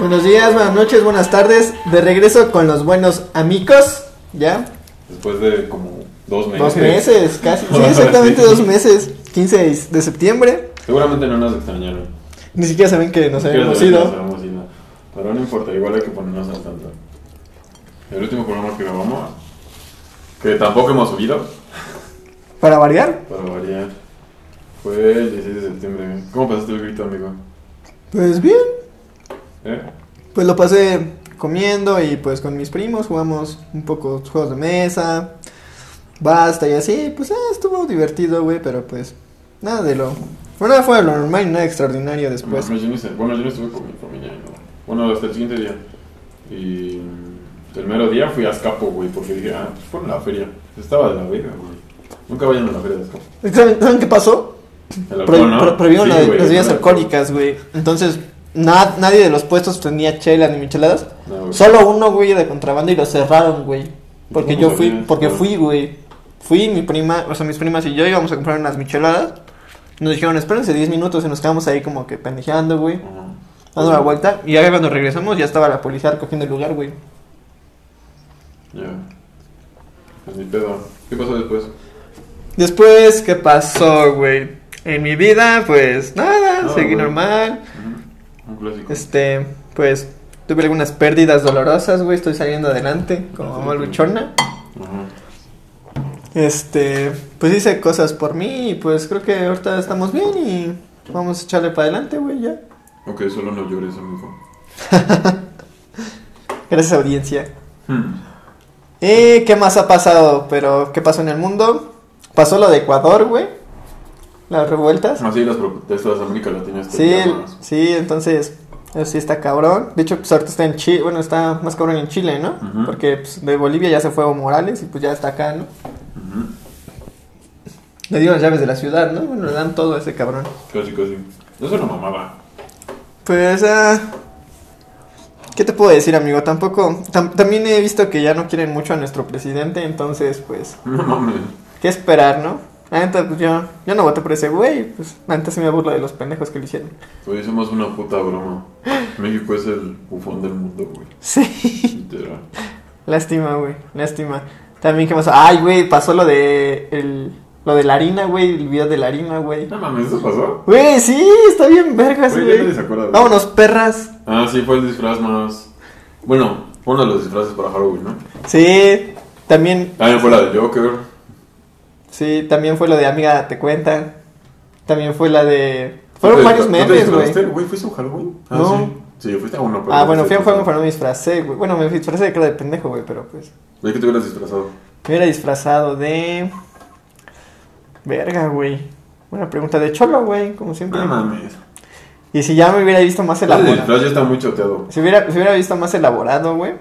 Buenos días, buenas noches, buenas tardes. De regreso con los buenos amigos. ¿Ya? Después de como dos meses. Dos meses, casi. Sí, exactamente dos meses. 15 de septiembre. Seguramente no nos extrañaron. Ni siquiera saben que nos ido. habíamos ido. Pero no importa, igual hay que ponernos al tanto. El último programa que grabamos, que tampoco hemos subido, Para variar. para variar, fue el 16 de septiembre. ¿Cómo pasaste el grito, amigo? Pues bien. ¿Eh? Pues lo pasé comiendo y pues con mis primos jugamos un poco juegos de mesa. Basta y así. Pues ah, estuvo divertido, güey. Pero pues nada de lo. Bueno, nada fue lo normal y nada extraordinario después. Bueno, yo no estuve con mi familia. ¿no? Bueno, hasta el siguiente día. Y mm, el mero día fui a Escapo, güey, porque dije, ah, pues fueron a la feria. Estaba de la verga, güey. Nunca vayan a la feria de Escapo. ¿Saben, saben qué pasó? Prohibieron las bebidas alcohólicas, güey. Entonces, na- nadie de los puestos tenía chelas ni micheladas. No. Solo uno, güey, de contrabando y lo cerraron, güey. Porque ¿Cómo yo fui, sabías? porque fui, güey. Fui, mi prima, o sea, mis primas y yo íbamos a comprar unas micheladas. Nos dijeron, espérense 10 minutos y nos quedamos ahí como que pendejeando, güey. Ajá. Dando la vuelta. Y ya cuando regresamos ya estaba la policía recogiendo el lugar, güey. Ya. Pues ni pedo. ¿Qué pasó después? Después, ¿qué pasó, güey? En mi vida, pues nada, No, seguí normal. Ujú. Un clásico. Este, pues tuve algunas pérdidas dolorosas, güey. Estoy saliendo adelante como mamá luchona. Ajá. Este, pues hice cosas por mí y pues creo que ahorita estamos bien y vamos a echarle para adelante, güey, ya. Ok, solo no llores, amigo. Gracias, audiencia. Hmm. ¿Y qué más ha pasado? Pero, ¿qué pasó en el mundo? Pasó lo de Ecuador, güey. Las revueltas. Así las protestas de América Latina Sí, sí, entonces, eso sí está cabrón. De hecho, pues ahorita está en Chile, bueno, está más cabrón en Chile, ¿no? Porque pues, de Bolivia ya se fue Evo Morales y pues ya está acá, ¿no? Le dieron las llaves de la ciudad, ¿no? Bueno, le dan todo a ese cabrón. Casi, casi. Eso es una mamada. Pues, ah, ¿qué te puedo decir, amigo? Tampoco, tam- también he visto que ya no quieren mucho a nuestro presidente, entonces, pues, No mames. ¿qué esperar, no? La neta, pues yo, yo no voté por ese güey, pues, la neta sí me burlo de los pendejos que le hicieron. Hoy somos una puta broma. México es el bufón del mundo, güey. Sí, Literal. lástima, güey, lástima. También, ¿qué pasó? Ay, güey, pasó lo de, el, lo de la harina, güey, el video de la harina, güey. No mames, ¿eso pasó? Güey, sí, está bien vergas, Güey, ya nadie güey. se acuerda. güey. Vámonos, perras. Ah, sí, fue el disfraz más. Bueno, uno de los disfraces para Halloween, ¿no? Sí, también También fue la de Joker. Sí, también fue lo de Amiga Te Cuenta. También fue la de... Fueron ¿Tú te varios memes, güey. ¿Fuiste a un Halloween? Ah, No. sí. Sí, fuiste a uno, pero. Ah, bueno, fui a un juego, pero no me disfracé, güey. Bueno, me disfracé de cara de pendejo, güey, pero pues... ¿De qué te hubieras disfrazado? Me hubiera disfrazado de... Verga, güey. Buena pregunta de cholo, güey, como siempre. No mames. Y si ya me hubiera visto más El elaborado... disfraz ya está muy choteado. Si hubiera, si hubiera visto más elaborado, güey. Yo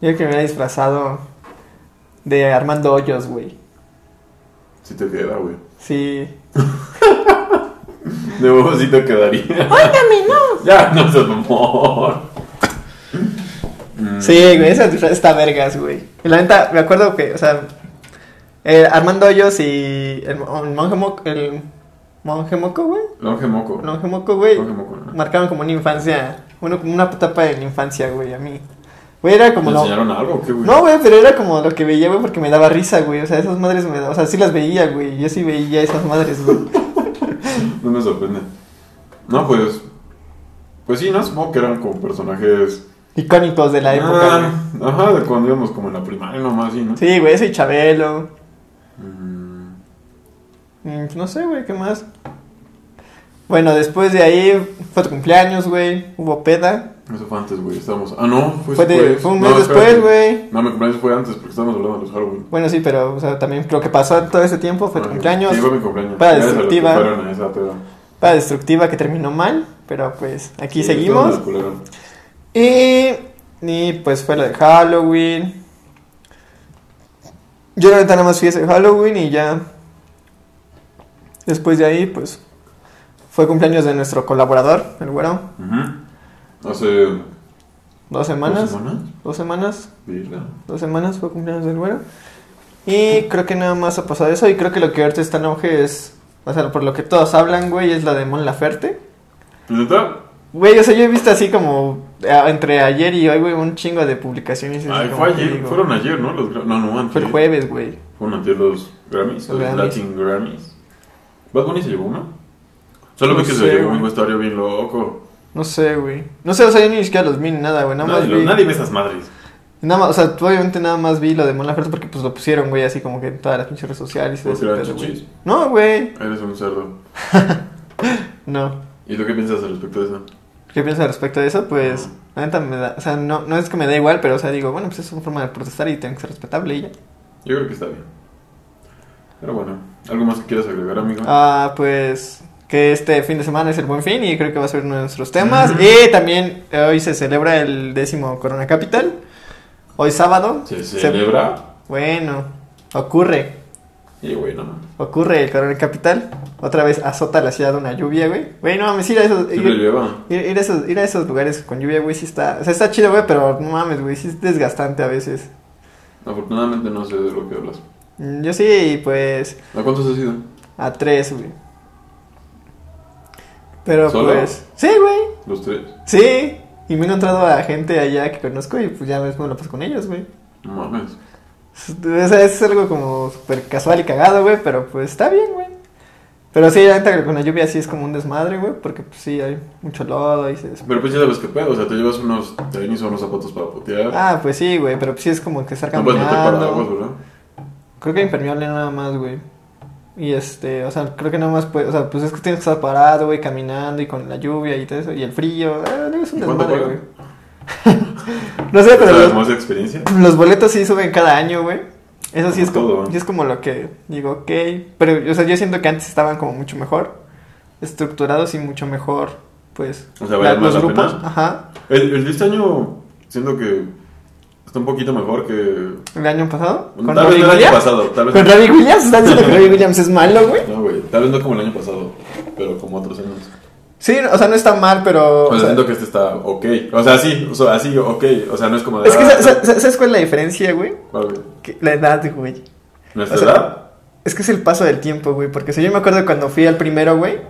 creo que me hubiera disfrazado de Armando Hoyos, güey. Sí te queda, güey. Sí. De huevo sí te quedaría. ¡Óigame, no! Ya, no seas amor. Sí, güey, esa está vergas, güey. Y la neta, me acuerdo que, o sea, eh, Armando Hoyos y el, el monje moco, el monje moco, güey. Longe moco. El monje moco, güey. Longe moco, ¿no? Marcaron como una infancia, bueno, como una etapa de la infancia, güey, a mí. Güey, era como ¿Me lo... enseñaron algo o qué, güey? No, güey, pero era como lo que veía, güey, porque me daba risa, güey. O sea, esas madres me daban, o sea, sí las veía, güey. Yo sí veía esas madres, güey. No me sorprende. No, pues. Pues sí, no supongo que eran como personajes. Icónicos de la época, güey. Ah, Ajá, de cuando íbamos como en la primaria nomás, sí, ¿no? Sí, güey, ese y Chabelo. Mm, Mm, No sé, güey, ¿qué más? Bueno, después de ahí fue tu cumpleaños, güey. Hubo peda. Eso fue antes, güey. Estábamos. Ah, no, fue, Fue, de- fue un No, mes después, güey. No, mi cumpleaños fue antes porque estábamos hablando de los Halloween. Bueno, sí, pero o sea, también lo que pasó todo ese tiempo fue tu Ah, cumpleaños. Sí, fue mi cumpleaños. Para destructiva. Para destructiva que terminó mal. Pero pues aquí Sí, seguimos. Y, y pues fue lo de Halloween. Yo la neta nada más fui ese Halloween y ya. Después de ahí, pues fue cumpleaños de nuestro colaborador, el güero. Ujú. Hace. Dos semanas. ¿Dos semanas? Dos semanas. Virga. Dos semanas fue cumpleaños del güero. Y creo que nada más ha pasado eso. Y creo que lo que ahorita está en auge es. O sea, por lo que todos hablan, güey, es la de Mon Laferte. ¿Neta? Güey, o sea, yo he visto así como a- entre ayer y hoy, güey, un chingo de publicaciones. Ay, fue ayer, digo, fueron ayer, ¿no? Los, no, no, antes. Fue el jueves, güey. Fueron antes los Grammys, Los Grammys. Latin Grammys. Bad Bunny se llevó uno. Solo No que sé, se llevó un vestuario bien loco. No sé, güey. No sé, o sea, yo ni siquiera los vi ni nada, güey. Nada Nadie, más lo- vi. nadie ve esas madres. Nada más, o sea, obviamente nada más vi lo de Mon Laferte porque pues lo pusieron, güey, así como que en todas las pinches redes sociales y ese pedo, güey. No, güey. Eres un cerdo. No. ¿Y tú qué piensas al respecto de eso? ¿Qué piensas al respecto de eso? Pues, la neta me da, o sea, no, no es que me da igual, pero, o sea, digo, bueno, pues es una forma de protestar y tiene que ser respetable y ya. Yo creo que está bien. Pero bueno, ¿algo más que quieras agregar, amigo? Ah, pues, que este fin de semana es el buen fin y creo que va a ser uno de nuestros temas. Y también eh, hoy se celebra el décimo Corona Capital. Hoy sábado. ¿Se se- celebra? Bueno, ocurre. Y bueno, Ocurre el Corona Capital. Otra vez azota la ciudad una lluvia, güey. Güey, no mames, ir a esos. siempre Ir, lleva. ir- ir a esos, ir a esos lugares con lluvia, güey, sí está. O sea, está chido, güey, pero no mames, güey, sí es desgastante a veces. Afortunadamente no sé de lo que hablas. Mm, Yo sí, pues. ¿A cuántos has ido? A tres, güey. Pero ¿Solo? pues. Sí, güey. Los tres. Sí. Y me he encontrado a gente allá que conozco y pues ya me lo paso con ellos, güey. No mames. O sea, es algo como súper casual y cagado, güey, pero pues está bien, güey. Pero sí, que con la lluvia sí es como un desmadre, güey, porque pues sí hay mucho lodo y se... Pero pues ya sabes qué pedo, o sea, te llevas unos tenis o unos zapatos para putear. Ah, pues sí, güey, pero pues sí es como que estar no puedes meter paraguas, caminando. ¿verdad? Creo que impermeable nada más, güey. Y este, o sea, creo que nada más puede, o sea, pues es que tienes que estar parado, güey, caminando y con la lluvia y todo eso, y el frío, ah, no, es un ¿Y cuánto desmadre, güey. no sé, pero ¿Sabes los, de experiencia? los boletos sí suben cada año, güey. Eso sí Como es como, sí es como lo que digo, ok. Pero, o sea, yo siento que antes estaban como mucho mejor estructurados y mucho mejor, pues, O sea, más los la grupos. pena. Ajá. El, el de este año siento que está un poquito mejor que... ¿El año pasado? Tal vez no el año pasado, tal vez ¿Con Robbie Williams? ¿Estás diciendo que Robbie Williams es malo, güey? No, güey, tal vez no como el año pasado, pero como otros años. Sí, o sea, no está mal, pero... O sea, o sea, siento que este está ok. O sea, sí, o sea, así, ok. O sea, no es como de... es que, ah, sa- sa- sa- ¿sabes cuál es la diferencia, güey? ¿cuál, güey? Que La edad, güey. ¿Nuestra O sea, edad? Es que es el paso del tiempo, güey. Porque si yo me acuerdo cuando fui al primero, güey.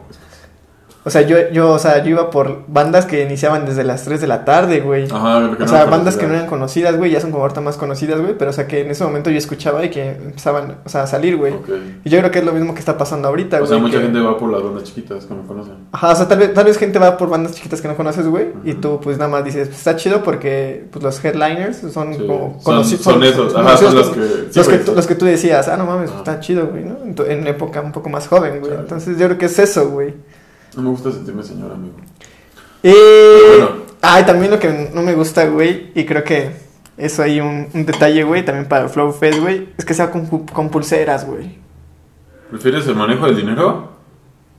O sea, yo, yo, o sea, yo iba por bandas que iniciaban desde las 3 de la tarde, güey. Ajá, O no sea, bandas que no eran conocidas, güey, ya son como ahorita más conocidas, güey, pero o sea, que en ese momento yo escuchaba y que empezaban, o sea, a salir, güey. Ok. Y yo creo que es lo mismo que está pasando ahorita, O güey. sea, mucha que- gente va por las bandas chiquitas que no conocen. Ajá, o sea, tal vez, tal vez gente va por bandas chiquitas que no conoces, güey, y tú pues nada más dices, pues está chido porque pues los headliners son Sí, como son- conoci- son esos, ajá, conocidos son los que- sí, los, que tú, los que tú decías, ah, no mames, está chido, güey, ¿no? En, tu- en época un poco más joven, güey. Entonces yo creo que es eso, güey. No me gusta sentirme señor, amigo. Y... bueno. Ah, y también lo que no me gusta, güey, y creo que eso hay un, un detalle, güey, también para el Flow Fest, güey, es que sea con, con pulseras, güey. ¿Prefieres el manejo del dinero?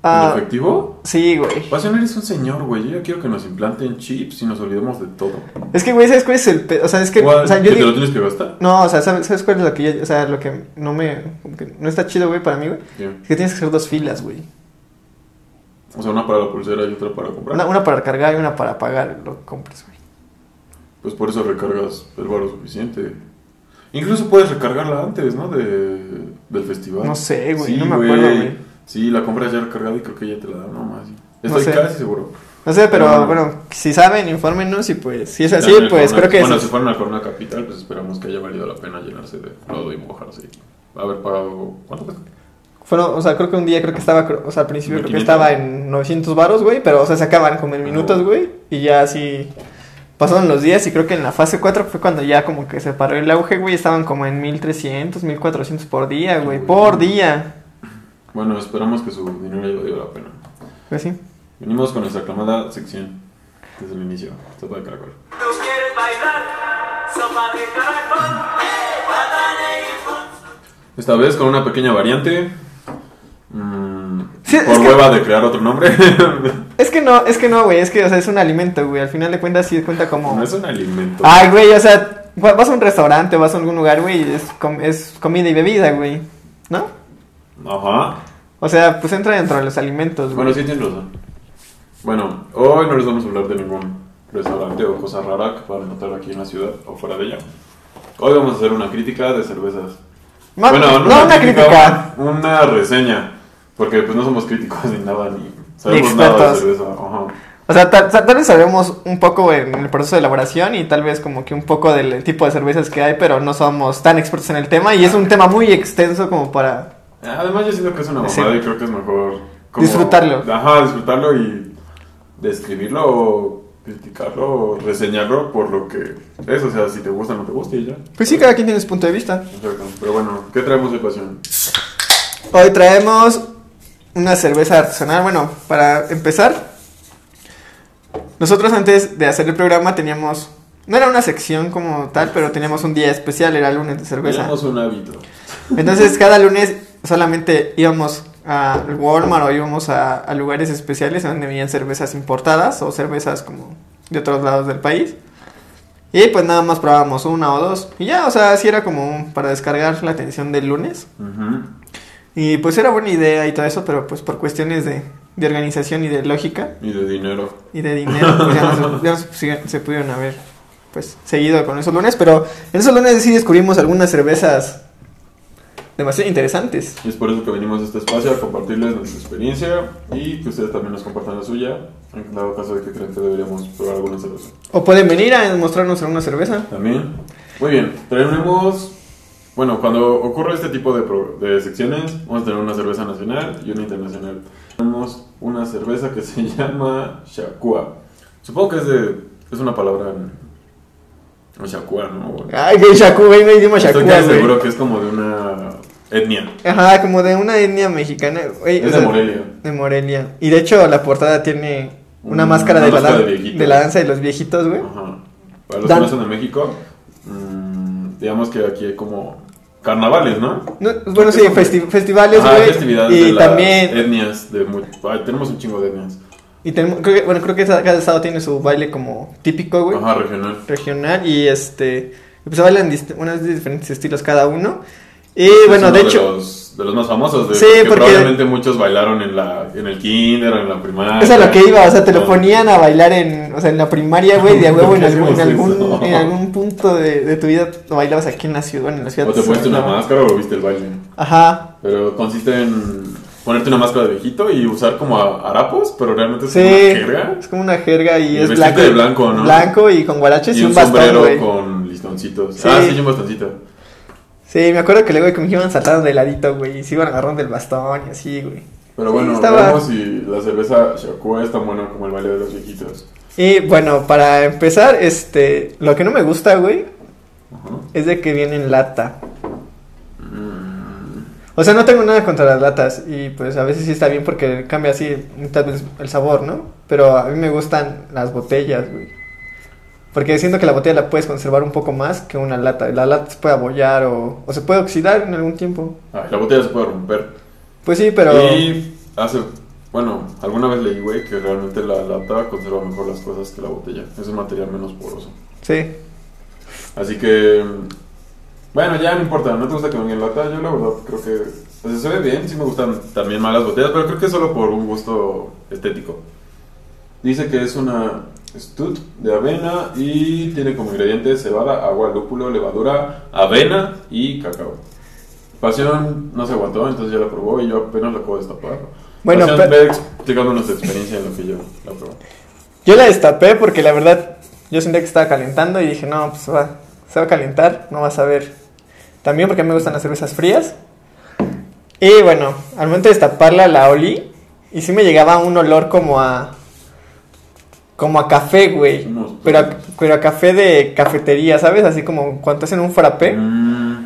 Ah, ¿En efectivo? sí, güey. Vas a eres un señor, güey. Yo quiero que nos implanten chips y nos olvidemos de todo. Es que, güey, ¿sabes cuál es el pe- O sea, es que... O sea, yo ¿Que te digo- lo tienes que gastar? No, o sea, ¿sabes, ¿sabes cuál es lo que yo- O sea, lo que no me... que no está chido, güey, para mí, güey. Sí. Es que tienes que hacer dos filas, güey. O sea, una para la pulsera y otra para comprar. Una, una para cargar y una para pagar lo que compres, güey. Pues por eso recargas el varo suficiente. Incluso puedes recargarla antes, ¿no? De, del festival. No sé, güey, Sí, no me acuerdo, güey. Sí, la compras ya recargada y creo que ya te la dan. No Estoy sé. casi seguro. No sé, pero No, no. bueno, si saben, infórmenos y pues, si es así, pues Corona- creo que Bueno, eso si es- fueron a Corona Capital, pues esperamos que haya valido la pena llenarse de lodo y mojarse. Haber pagado. ¿Cuánto cuesta? Fueron, o sea, creo que un día creo que estaba, o sea, al principio creo que 1500. estaba en 900 varos, güey, pero, o sea, se acaban como en minutos, güey, y ya así pasaron los días y creo que en la fase 4 fue cuando ya como que se paró el auge, güey, estaban como en 1300, 1400 por día, güey, por día. Bueno, esperamos que su dinero haya valido la pena. Pues sí. Venimos con nuestra aclamada sección desde el inicio. Sopa de caracol. ¿Tú quieres bailar? Sopa de caracol. Esta vez con una pequeña variante. Mm, Sí, por que- hueva de crear otro nombre. Es que no, es que no, güey, es que, o sea, es un alimento, güey, al final de cuentas sí cuenta como... no es un alimento. Ay, güey, o sea, va- vas a un restaurante, vas a algún lugar, güey, es, com- es comida y bebida, güey, ¿no? Ajá. O sea, pues entra dentro de los alimentos, güey. Bueno, sí tienes razón. Bueno, hoy no les vamos a hablar de ningún restaurante o cosa rara que puedan encontrar aquí en la ciudad o fuera de ella. Hoy vamos a hacer una crítica de cervezas. Bueno, no, una crítica. Una reseña. Porque pues no somos críticos ni nada, ni sabemos nada de expertos. cerveza. Ajá. O sea, tal, tal vez sabemos un poco en el proceso de elaboración y tal vez como que un poco del tipo de cervezas que hay, pero no somos tan expertos en el tema y es un tema muy extenso como para... Además, yo siento que es una mamada y creo que es mejor. Disfrutarlo. Ajá, disfrutarlo y describirlo o criticarlo o reseñarlo por lo que es. O sea, si te gusta o no te gusta y ya. Pues sí, cada quien tiene su punto de vista. Exacto. Pero bueno, ¿qué traemos de pasión? Hoy traemos una cerveza artesanal. Bueno, para empezar, nosotros antes de hacer el programa teníamos... No era una sección como tal, pero teníamos un día especial, era lunes de cerveza. Tenemos un hábito. Entonces cada lunes solamente íbamos al Walmart o íbamos a, a lugares especiales donde venían cervezas importadas o cervezas como de otros lados del país. Y pues nada más probábamos una o dos. Y ya, o sea, así era como para descargar la atención del lunes. Y pues era buena idea y todo eso, pero pues por cuestiones de, de organización y de lógica Y de dinero. y de dinero, pues ya no, se, ya se se pudieron haber pues seguido con esos lunes. Pero en esos lunes sí descubrimos algunas cervezas demasiado interesantes. Y es por eso que venimos a este espacio a compartirles nuestra experiencia y que ustedes también nos compartan la suya. En dado caso de que crean que deberíamos probar alguna cerveza. O pueden venir a mostrarnos alguna cerveza. También. Muy bien, tenemos. Bueno, cuando ocurre este tipo de, pro- de secciones, vamos a tener una cerveza nacional y una internacional. Tenemos una cerveza que se llama Shakua. Supongo que es de. Es una palabra en. en Shakua, ¿no? Ay, que Shaku, güey, me idioma Estoy Shaku, casi seguro que es como de una etnia. Ajá, como de una etnia mexicana. Es de sea, Morelia. De Morelia. Y de hecho, la portada tiene una máscara, una de, la máscara de de la danza de los viejitos, güey. Ajá. Para los Dan- que no son de México, mm, digamos que aquí hay como carnavales, ¿no? No, bueno, sí, festi- festivales, Ajá, güey. festividades Y de también. etnias. De ay, tenemos un chingo de etnias. Y tenemos, creo que, bueno, creo que cada estado tiene su baile como típico, güey. Ajá, regional. Regional. Y este. Pues se bailan unos diferentes estilos cada uno. Y Es bueno, de hecho. los, de los más famosos. De, Sí, que porque- probablemente muchos bailaron en, la, en el kinder o en la primaria. Eso es lo que iba, o sea, te lo ponían a bailar en, o sea, en la primaria, güey, de huevo en ¿Por qué algún, en algún, en algún punto de, de tu vida bailabas aquí en la ciudad, bueno, en la ciudad. O te pusiste una máscara o viste el baile. Ajá, Pero consiste en ponerte una máscara de viejito y usar como harapos, pero realmente es sí, como una jerga. es como una jerga y, Y es blanco. de blanco, ¿no? Blanco y con guaraches y, Y un bastón, sombrero güey. con listoncitos. Sí. Ah, sí, un bastoncito. Sí, me acuerdo que luego que iban saltando de ladito, güey, y se iban agarrando del bastón y así, güey. Pero Sí, bueno, estaba- veremos si la cerveza Shakua es tan buena como el baile de los viejitos. Y bueno, para empezar, este, lo que no me gusta, güey, Ajá. es de que viene en lata. Mm, O sea, no tengo nada contra las latas y pues a veces sí está bien porque cambia así tal vez el sabor, ¿no? Pero a mí me gustan las botellas, güey. Porque siento que la botella la puedes conservar un poco más que una lata. La lata se puede abollar o, o se puede oxidar en algún tiempo. ay, la botella se puede romper. Pues sí, pero... Y hace, bueno, alguna vez leí, güey, que realmente la lata conserva mejor las cosas que la botella. Es un material menos poroso. Sí. Así que, bueno, ya no importa, no te gusta que venga en lata. Yo la verdad creo que o sea, se ve bien, sí me gustan también más las botellas, pero creo que es solo por un gusto estético. Dice que es una stout de avena y tiene como ingredientes cebada, agua, lúpulo, levadura, avena y cacao. Pasión no se aguantó, entonces ya la probó y yo apenas la puedo destapar. Bueno, Pasión, pe- ve explicándonos tu experiencia en lo que yo la probé. Yo la destapé porque la verdad yo sentía que estaba calentando y dije, no, pues va, se va a calentar, no vas a ver. También porque a mí me gustan las cervezas frías. Y bueno, al momento de destaparla la olí y sí me llegaba un olor como a... Como a café, güey. Pero, a- pero a café de cafetería, ¿sabes? Así como cuando hacen un frappé. Mm.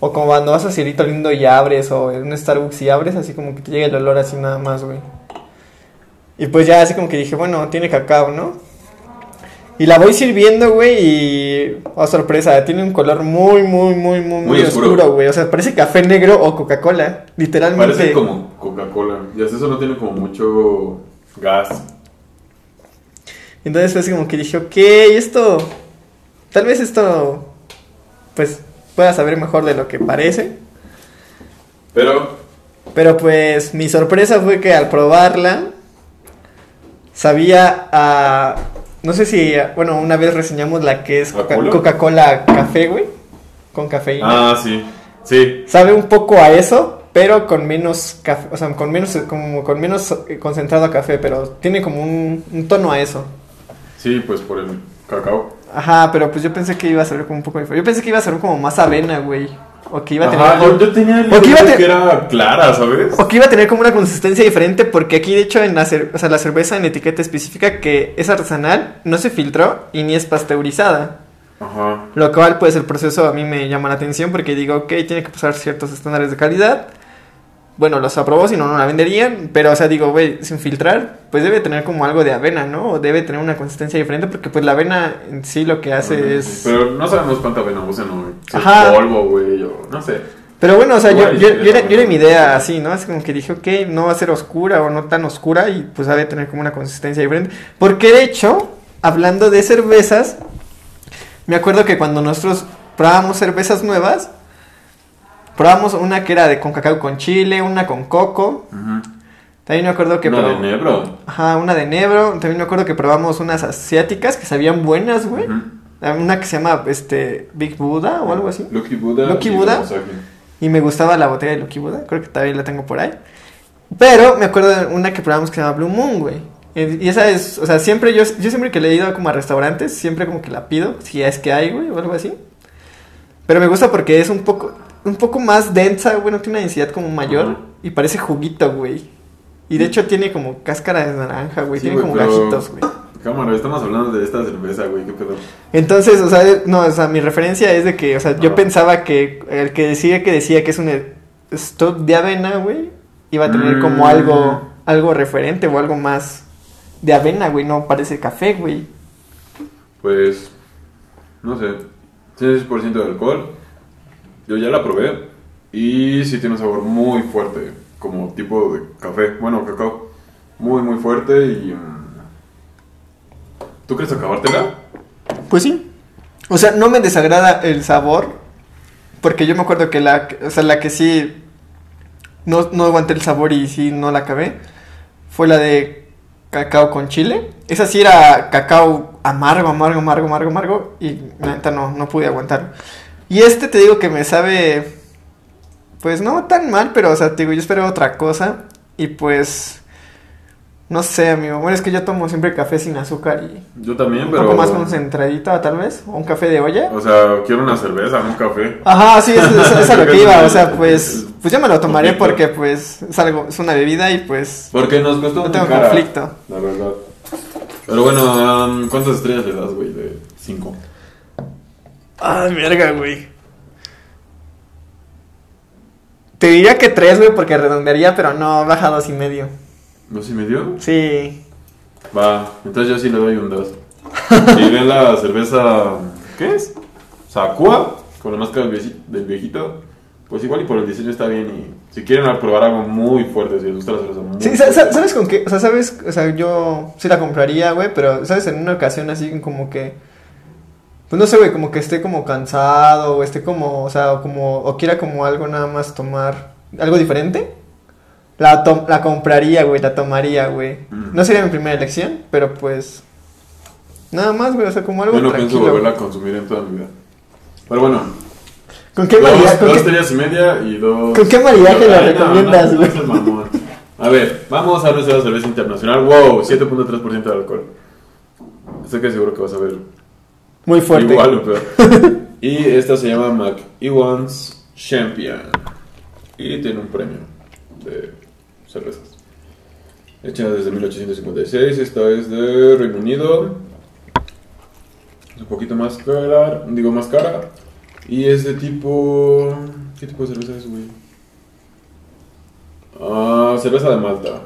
O como cuando vas a Cielito Lindo y abres, o en un Starbucks y abres, así como que te llega el olor así nada más, güey. Y pues ya así como que dije, bueno, tiene cacao, ¿no? Y la voy sirviendo, güey, y... Oh, sorpresa, tiene un color muy, muy, muy, muy, muy, oscuro, güey. O sea, parece café negro o Coca-Cola, literalmente. Parece como Coca-Cola. Y así eso no tiene como mucho gas. Entonces fue así como que dije, ok, esto... Tal vez esto... Pues pueda saber mejor de lo que parece. Pero, Pero pues mi sorpresa fue que al probarla sabía a... No sé si, bueno, una vez reseñamos la que es Coca- ¿Coca-Cola? Café, güey. Con cafeína. ah, sí. Sí. Sabe un poco a eso, pero con menos café, o sea, con menos, como con menos eh, concentrado a café, pero tiene como un, un tono a eso. Sí, pues por el cacao. Ajá, pero pues yo pensé que iba a ser como un poco diferente. Yo pensé que iba a ser como más avena, güey. O que iba a tener Ajá, algo- yo, yo tenía el o que iba a que era clara, ¿sabes? O que iba a tener como una consistencia diferente porque aquí de hecho en la, cer- o sea, la cerveza en etiqueta especifica que es artesanal, no se filtró y ni es pasteurizada. Ajá. Lo cual pues el proceso a mí me llama la atención porque digo, ok, tiene que pasar ciertos estándares de calidad. Bueno, los aprobó, si no, no la venderían. Pero, o sea, digo, güey, sin filtrar, pues debe tener como algo de avena, ¿no? O debe tener una consistencia diferente porque pues la avena en sí lo que hace es... Pero no sabemos cuánta avena usan, ¿no? Si es Ajá. polvo, güey, o no sé. Pero bueno, o sea, yo, Igual yo, yo era, yo era mi idea así, ¿no? Es como que dije, ok, no va a ser oscura o no tan oscura y pues debe tener como una consistencia diferente. Porque de hecho, hablando de cervezas, me acuerdo que cuando nosotros probábamos cervezas nuevas, probábamos una que era de con cacao con chile, una con coco. Ujú. También me acuerdo que... Una de probamos- Nebro. Ajá, una de Nebro. También me acuerdo que probamos unas asiáticas que sabían buenas, güey. Ujú. Una que se llama este Big Buddha o algo así. Lucky Buddha. Lucky Buddha. Y me gustaba la botella de Lucky Buddha, creo que todavía la tengo por ahí. Pero me acuerdo de una que probamos que se llama Blue Moon, güey. Eh, Y esa es, o sea, siempre yo, yo siempre que le he ido como a restaurantes, siempre como que la pido, si es que hay, güey, o algo así. Pero me gusta porque es un poco, un poco más densa, güey, no tiene una densidad como mayor y parece juguito, güey. Y de hecho tiene como cáscara de naranja, güey, Sí, tiene güey, como pero- gajitos, güey. Cámara, estamos hablando de esta cerveza, güey, qué pedo. Entonces, o sea, no, o sea, mi referencia es de que, o sea, yo Ajá. pensaba que el que decía que decía que es un stop de avena, güey, iba a tener como Mm. algo, algo referente o algo más de avena, güey, no parece café, güey. Pues, no sé, tiene 6% de alcohol. Yo ya la probé y sí tiene un sabor muy fuerte, como tipo de café, bueno, cacao. Muy, muy fuerte y... mm, ¿Tú crees acabártela? Pues sí. O sea, no me desagrada el sabor, porque yo me acuerdo que la, o sea, la que sí no, no aguanté el sabor y sí no la acabé, fue la de cacao con chile. Esa sí era cacao amargo, amargo, amargo, amargo, amargo, y neta no, no pude aguantarlo. Y este te digo que me sabe, pues no tan mal, pero o sea, te digo, yo esperaba otra cosa, y pues... No sé, amigo. Bueno, es que yo tomo siempre café sin azúcar y Yo también, un pero... poco más concentradito, tal vez. O un café de olla. O sea, quiero una cerveza, no un café. Ajá, sí, es a lo que iba. O sea, pues, es- pues yo me lo tomaré conflicto. porque, pues, es algo, es una bebida y, pues, Porque nos costó No tengo cara, conflicto. La verdad. Pero bueno, um, ¿cuántas estrellas le das, güey? De 5. Ay, verga, güey. Te diría que tres, güey, porque redondearía, pero no, baja dos y medio. ¿Dos y medio? Sí. Va, entonces yo sí le doy un 2. Y ven la cerveza. ¿Qué es? Sakua, con la máscara del viejito. Pues igual y por el diseño está bien. Y si quieren probar algo muy fuerte, si les gusta la cerveza muy Sí, fuerte. ¿sabes con qué? O sea, ¿sabes? O sea, yo sí la compraría, güey, pero, ¿sabes? En una ocasión así como que... Pues no sé, güey, como que esté como cansado o esté como, o sea, o como, o quiera como algo nada más tomar, algo diferente. La, to- la compraría, güey, la tomaría, güey. Mm. No sería mi primera elección, pero pues... Nada más, güey, o sea, como algo Yo no pienso tranquilo. volverla a consumir en toda mi vida. Pero bueno, ¿Con qué dos, maridaje, con dos qué- estrellas y media y dos. ¿Con qué maridaje la no, recomiendas, no, güey? no mamón. A ver, vamos a nuestra cerveza internacional. Wow, 7.3% de alcohol. Estoy que seguro que vas a ver Muy fuerte. igual o peor. y esta se llama McEwan's Champion. Y tiene un premio de cervezas. Hecha desde 1856. Esta es de Reino Unido. Es un poquito más cara. Digo, más cara. Y es de tipo. ¿Qué tipo de cerveza es, güey? Ah, cerveza de Malta.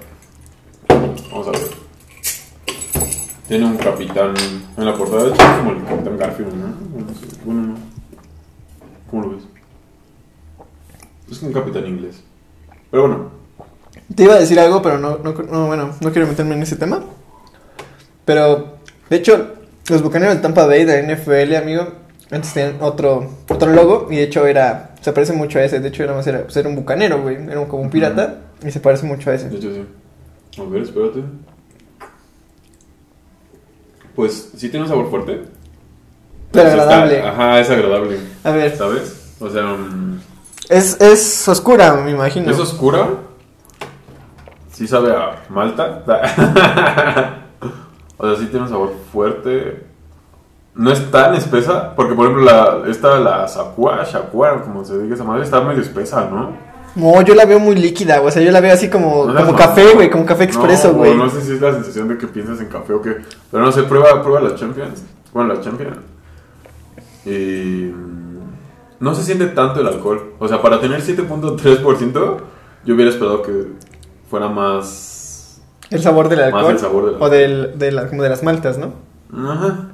Vamos a ver. Tiene un capitán en la portada, de hecho, es como el capitán Garfield, ¿no? Bueno, no. ¿Cómo lo ves? Es un capitán inglés. Pero bueno, Te iba a decir algo, pero no, no, no, bueno, no quiero meterme en ese tema. Pero, de hecho, los bucaneros del Tampa Bay de la NFL, amigo, antes tenían otro, otro logo y de hecho era, se parece mucho a ese. De hecho, era más, era, pues, era un bucanero, güey, era como un pirata y se parece mucho a ese. de hecho sí. A ver, espérate. Pues sí tiene un sabor fuerte. Pero está- agradable. ajá, es agradable. A ver, ¿Sabes? O sea, mm, Es, es oscura, me imagino. ¿Es oscura? Sí sabe a malta. o sea, sí tiene un sabor fuerte. No es tan espesa, porque por ejemplo la, esta, la Sakua, Shakua, como se diga esa madre, está medio espesa, ¿no? No, yo la veo muy líquida, güey. O sea, yo la veo así como, No como café, güey, como café expreso, güey. No, sé si es la sensación de que piensas en café o qué. Pero no sé, prueba, prueba la Champions. Bueno, la Champions. Y. No se siente tanto el alcohol. O sea, para tener 7.3%, yo hubiera esperado que fuera más. El sabor del Más alcohol. el sabor del O del, de la- como de las maltas, ¿no? Ajá.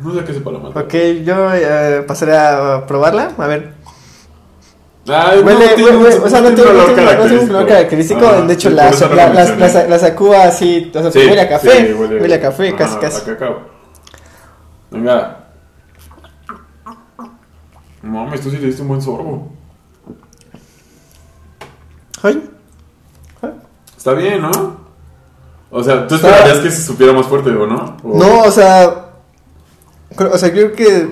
No sé qué sepa la malta. Ok, yo eh, pasaré a probarla. A ver. Ay, Huele, no, tiene huele- o sea, no tiene, no olor tiene- no tiene un olor característico. De hecho, sí, la, la, la, la, la sacúa así, o sea, Sí, huele a café. sí, huele, a café, casi, casi. A cacao. Venga. Mames, tú sí le diste un buen sorbo. Ay. Ay. Está bien, ¿no? O sea, tú esperarías que se supiera más fuerte, ¿o no? O- No, o sea. O sea, creo que.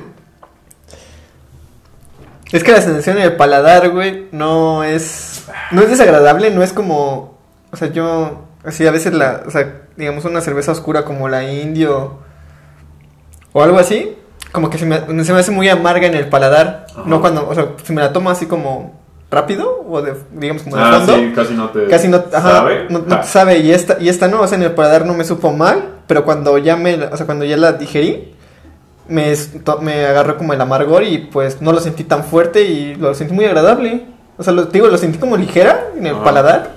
Es que la sensación en el paladar, güey, no es. No es desagradable, no es como. O sea, yo. Así a veces la. O sea, digamos una cerveza oscura como la indio. O algo así. Como que se me, se me hace muy amarga en el paladar. Ajá. No cuando. O sea, si me la tomo así como. Rápido. O de. Digamos como de Ah, fondo. sí, casi no te. Casi no, ajá, ¿Sabe? no, no Ah. te sabe y esta y esta no, o sea, en el paladar no me supo mal, pero cuando ya me, o sea, cuando ya la digerí me me agarró como el amargor y pues no lo sentí tan fuerte y lo sentí muy agradable. O sea, lo digo, lo sentí como ligera en el Ajá. paladar.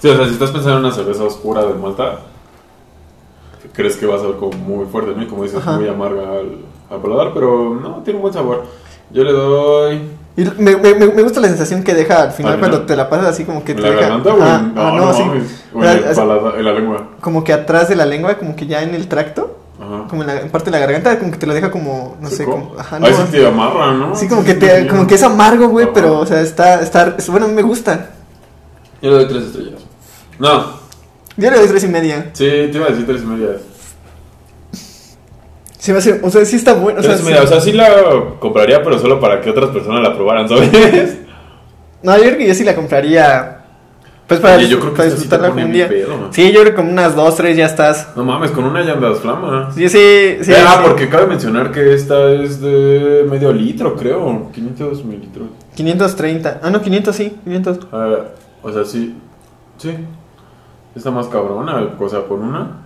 Sí, o sea, si estás pensando en una cerveza oscura de Malta, crees que va a ser como muy fuerte, ¿no? Y como dices, Ajá. muy amarga al, al paladar, pero no, tiene un buen sabor. Yo le doy. Y me, me, me- gusta la sensación que deja al final Al cuando te la pasas así como que ¿En te la deja garganta o en.? Ajá, No, ah, no, sí. O en, el paladar- en la lengua. como que atrás de la lengua, como que ya en el tracto, Ajá. como en la en parte de la garganta, como que te lo deja como no sé, como ajá, no, Ahí sí te amarra, ¿no? Sí, como que te, como que es amargo, güey, pero, o sea, está, está, es- bueno, a mí me gusta. Yo le doy tres estrellas. No, Yo le doy tres y media. sí, te iba a decir tres y media. Sí, va a ser, o sea, sí está bueno. O sea, media, sí- o sea, sí la compraría, pero solo para que otras personas la probaran, ¿sabes? No, yo creo que yo sí la compraría. Pues para, Oye, yo creo que para esta sí yo creo que con unas dos, tres ya estás. No mames, con una ya andas flama. Sí, sí, sí. ah, sí. porque cabe mencionar que esta es de medio litro, creo. 500 mililitros. 530. Ah, no, 500 sí, 500. Ah, o sea, sí. Sí. Está más cabrona, o sea, con una.